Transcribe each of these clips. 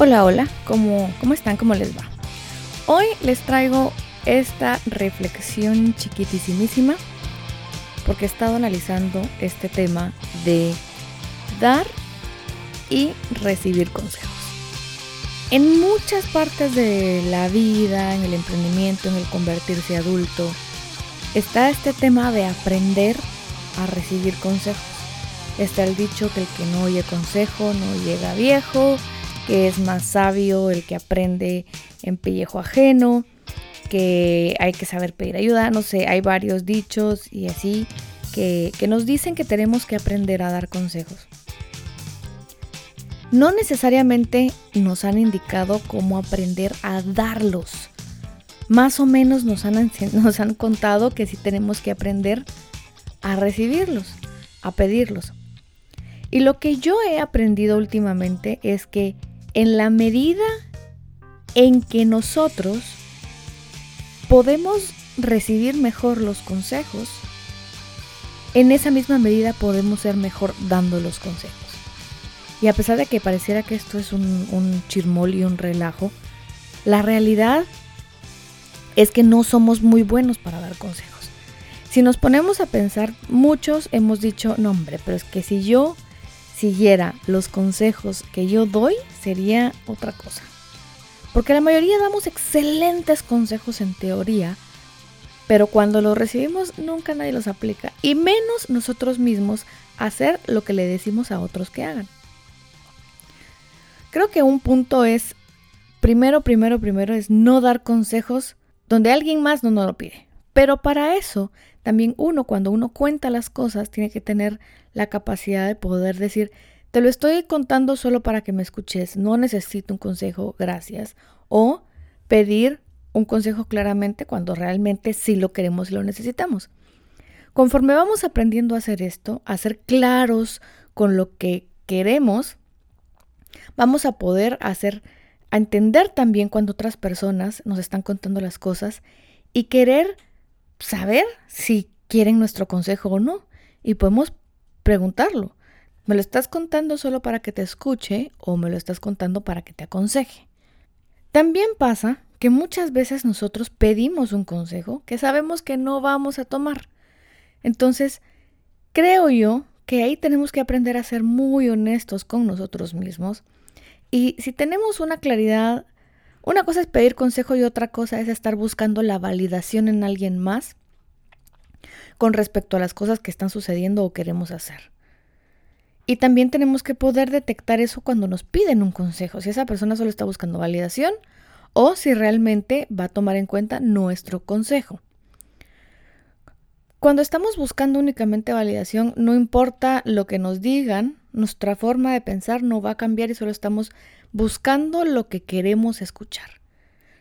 Hola, hola, ¿cómo, ¿cómo están? ¿Cómo les va? Hoy les traigo esta reflexión chiquitísimísima porque he estado analizando este tema de dar y recibir consejos. En muchas partes de la vida, en el emprendimiento, en el convertirse adulto, está este tema de aprender a recibir consejos. Está el dicho que el que no oye consejo no llega viejo, que es más sabio el que aprende en pellejo ajeno, que hay que saber pedir ayuda, no sé, hay varios dichos y así que, que nos dicen que tenemos que aprender a dar consejos. No necesariamente nos han indicado cómo aprender a darlos. Más o menos nos han, nos han contado que sí tenemos que aprender a recibirlos, a pedirlos. Y lo que yo he aprendido últimamente es que en la medida en que nosotros podemos recibir mejor los consejos, en esa misma medida podemos ser mejor dando los consejos. Y a pesar de que pareciera que esto es un, un chirmol y un relajo, la realidad es que no somos muy buenos para dar consejos. Si nos ponemos a pensar, muchos hemos dicho, no hombre, pero es que si yo siguiera los consejos que yo doy, sería otra cosa. Porque la mayoría damos excelentes consejos en teoría, pero cuando los recibimos nunca nadie los aplica, y menos nosotros mismos hacer lo que le decimos a otros que hagan. Creo que un punto es, primero, primero, primero, es no dar consejos donde alguien más no nos lo pide. Pero para eso, también uno, cuando uno cuenta las cosas, tiene que tener la capacidad de poder decir, te lo estoy contando solo para que me escuches, no necesito un consejo, gracias. O pedir un consejo claramente cuando realmente sí lo queremos y lo necesitamos. Conforme vamos aprendiendo a hacer esto, a ser claros con lo que queremos, vamos a poder hacer, a entender también cuando otras personas nos están contando las cosas y querer saber si quieren nuestro consejo o no. Y podemos preguntarlo. ¿Me lo estás contando solo para que te escuche o me lo estás contando para que te aconseje? También pasa que muchas veces nosotros pedimos un consejo que sabemos que no vamos a tomar. Entonces, creo yo que ahí tenemos que aprender a ser muy honestos con nosotros mismos. Y si tenemos una claridad, una cosa es pedir consejo y otra cosa es estar buscando la validación en alguien más con respecto a las cosas que están sucediendo o queremos hacer. Y también tenemos que poder detectar eso cuando nos piden un consejo, si esa persona solo está buscando validación o si realmente va a tomar en cuenta nuestro consejo. Cuando estamos buscando únicamente validación, no importa lo que nos digan, nuestra forma de pensar no va a cambiar y solo estamos buscando lo que queremos escuchar.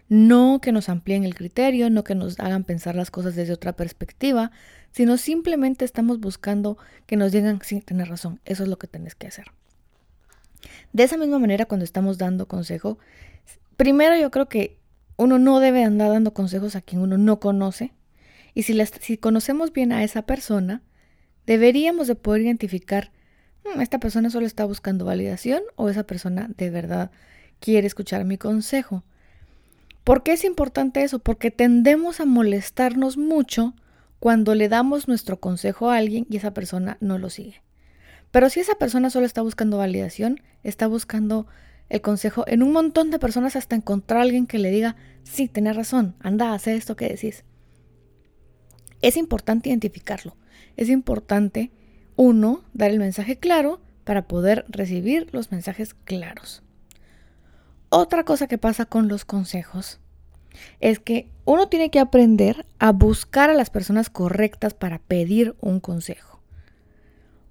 No que nos amplíen el criterio, no que nos hagan pensar las cosas desde otra perspectiva, sino simplemente estamos buscando que nos digan, sí, tienes razón, eso es lo que tienes que hacer. De esa misma manera, cuando estamos dando consejo, primero yo creo que uno no debe andar dando consejos a quien uno no conoce. Y si, si conocemos bien a esa persona, deberíamos de poder identificar, esta persona solo está buscando validación o esa persona de verdad quiere escuchar mi consejo. ¿Por qué es importante eso? Porque tendemos a molestarnos mucho cuando le damos nuestro consejo a alguien y esa persona no lo sigue. Pero si esa persona solo está buscando validación, está buscando el consejo en un montón de personas hasta encontrar a alguien que le diga, sí, tenés razón, anda, hace esto que decís. Es importante identificarlo. Es importante, uno, dar el mensaje claro para poder recibir los mensajes claros. Otra cosa que pasa con los consejos es que uno tiene que aprender a buscar a las personas correctas para pedir un consejo.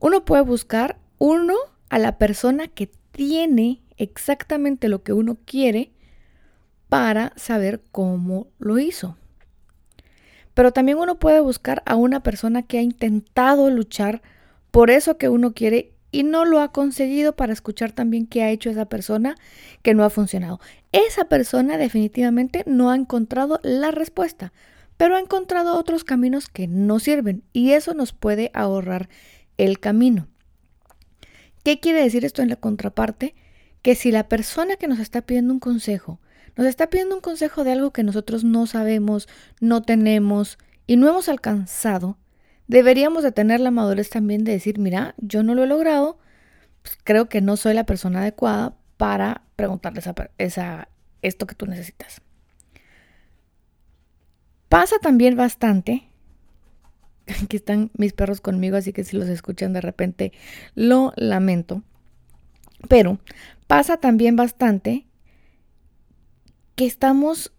Uno puede buscar uno a la persona que tiene exactamente lo que uno quiere para saber cómo lo hizo. Pero también uno puede buscar a una persona que ha intentado luchar por eso que uno quiere y no lo ha conseguido para escuchar también qué ha hecho esa persona que no ha funcionado. Esa persona definitivamente no ha encontrado la respuesta, pero ha encontrado otros caminos que no sirven y eso nos puede ahorrar el camino. ¿Qué quiere decir esto en la contraparte? que si la persona que nos está pidiendo un consejo, nos está pidiendo un consejo de algo que nosotros no sabemos, no tenemos y no hemos alcanzado, deberíamos de tener la madurez también de decir, mira, yo no lo he logrado, pues creo que no soy la persona adecuada para preguntarles esa, esto que tú necesitas. Pasa también bastante, aquí están mis perros conmigo, así que si los escuchan de repente, lo lamento, pero pasa también bastante que estamos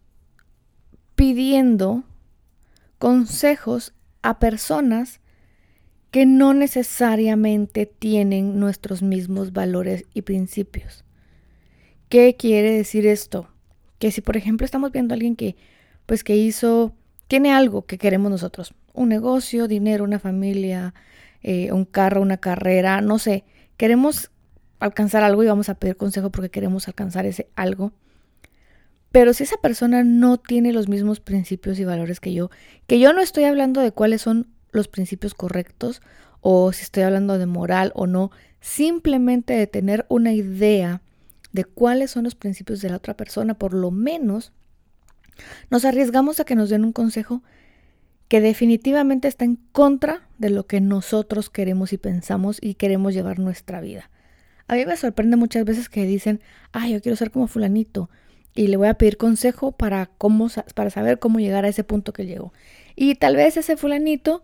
pidiendo consejos a personas que no necesariamente tienen nuestros mismos valores y principios. ¿Qué quiere decir esto? Que si por ejemplo estamos viendo a alguien que pues que hizo tiene algo que queremos nosotros, un negocio, dinero, una familia, eh, un carro, una carrera, no sé, queremos alcanzar algo y vamos a pedir consejo porque queremos alcanzar ese algo. Pero si esa persona no tiene los mismos principios y valores que yo, que yo no estoy hablando de cuáles son los principios correctos o si estoy hablando de moral o no, simplemente de tener una idea de cuáles son los principios de la otra persona, por lo menos nos arriesgamos a que nos den un consejo que definitivamente está en contra de lo que nosotros queremos y pensamos y queremos llevar nuestra vida. A mí me sorprende muchas veces que dicen, ay, yo quiero ser como fulanito y le voy a pedir consejo para, cómo, para saber cómo llegar a ese punto que llegó. Y tal vez ese fulanito,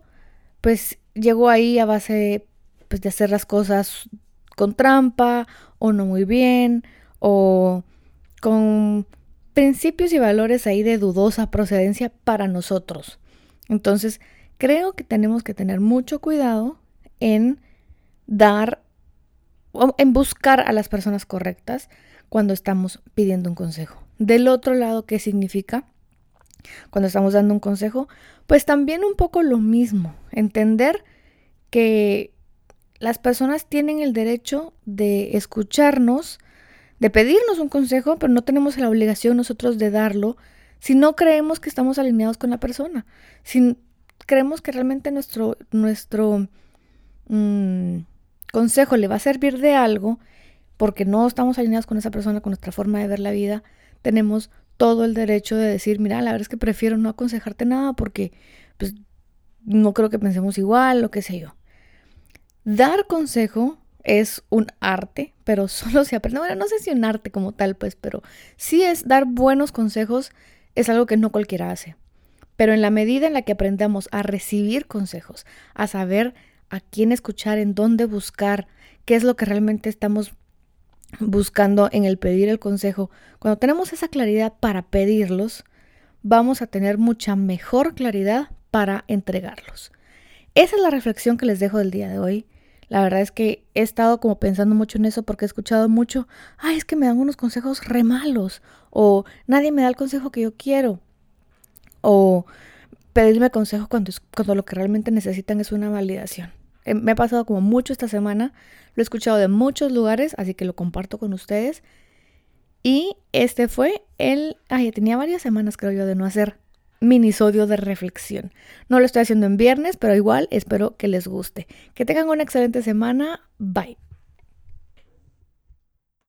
pues llegó ahí a base pues, de hacer las cosas con trampa o no muy bien o con principios y valores ahí de dudosa procedencia para nosotros. Entonces, creo que tenemos que tener mucho cuidado en dar en buscar a las personas correctas cuando estamos pidiendo un consejo. Del otro lado, ¿qué significa? Cuando estamos dando un consejo, pues también un poco lo mismo, entender que las personas tienen el derecho de escucharnos, de pedirnos un consejo, pero no tenemos la obligación nosotros de darlo si no creemos que estamos alineados con la persona, si creemos que realmente nuestro, nuestro, mm, consejo le va a servir de algo, porque no estamos alineados con esa persona, con nuestra forma de ver la vida, tenemos todo el derecho de decir, mira, la verdad es que prefiero no aconsejarte nada porque pues, no creo que pensemos igual, lo que sé yo. Dar consejo es un arte, pero solo se aprende. Bueno, no sé si un arte como tal, pues, pero sí es dar buenos consejos, es algo que no cualquiera hace. Pero en la medida en la que aprendamos a recibir consejos, a saber a quién escuchar, en dónde buscar, qué es lo que realmente estamos buscando en el pedir el consejo. Cuando tenemos esa claridad para pedirlos, vamos a tener mucha mejor claridad para entregarlos. Esa es la reflexión que les dejo del día de hoy. La verdad es que he estado como pensando mucho en eso porque he escuchado mucho, ay, es que me dan unos consejos re malos, o nadie me da el consejo que yo quiero, o pedirme consejo cuando, cuando lo que realmente necesitan es una validación. Eh, me ha pasado como mucho esta semana, lo he escuchado de muchos lugares, así que lo comparto con ustedes. Y este fue el, ay, tenía varias semanas creo yo de no hacer minisodio de reflexión. No lo estoy haciendo en viernes, pero igual espero que les guste. Que tengan una excelente semana. Bye.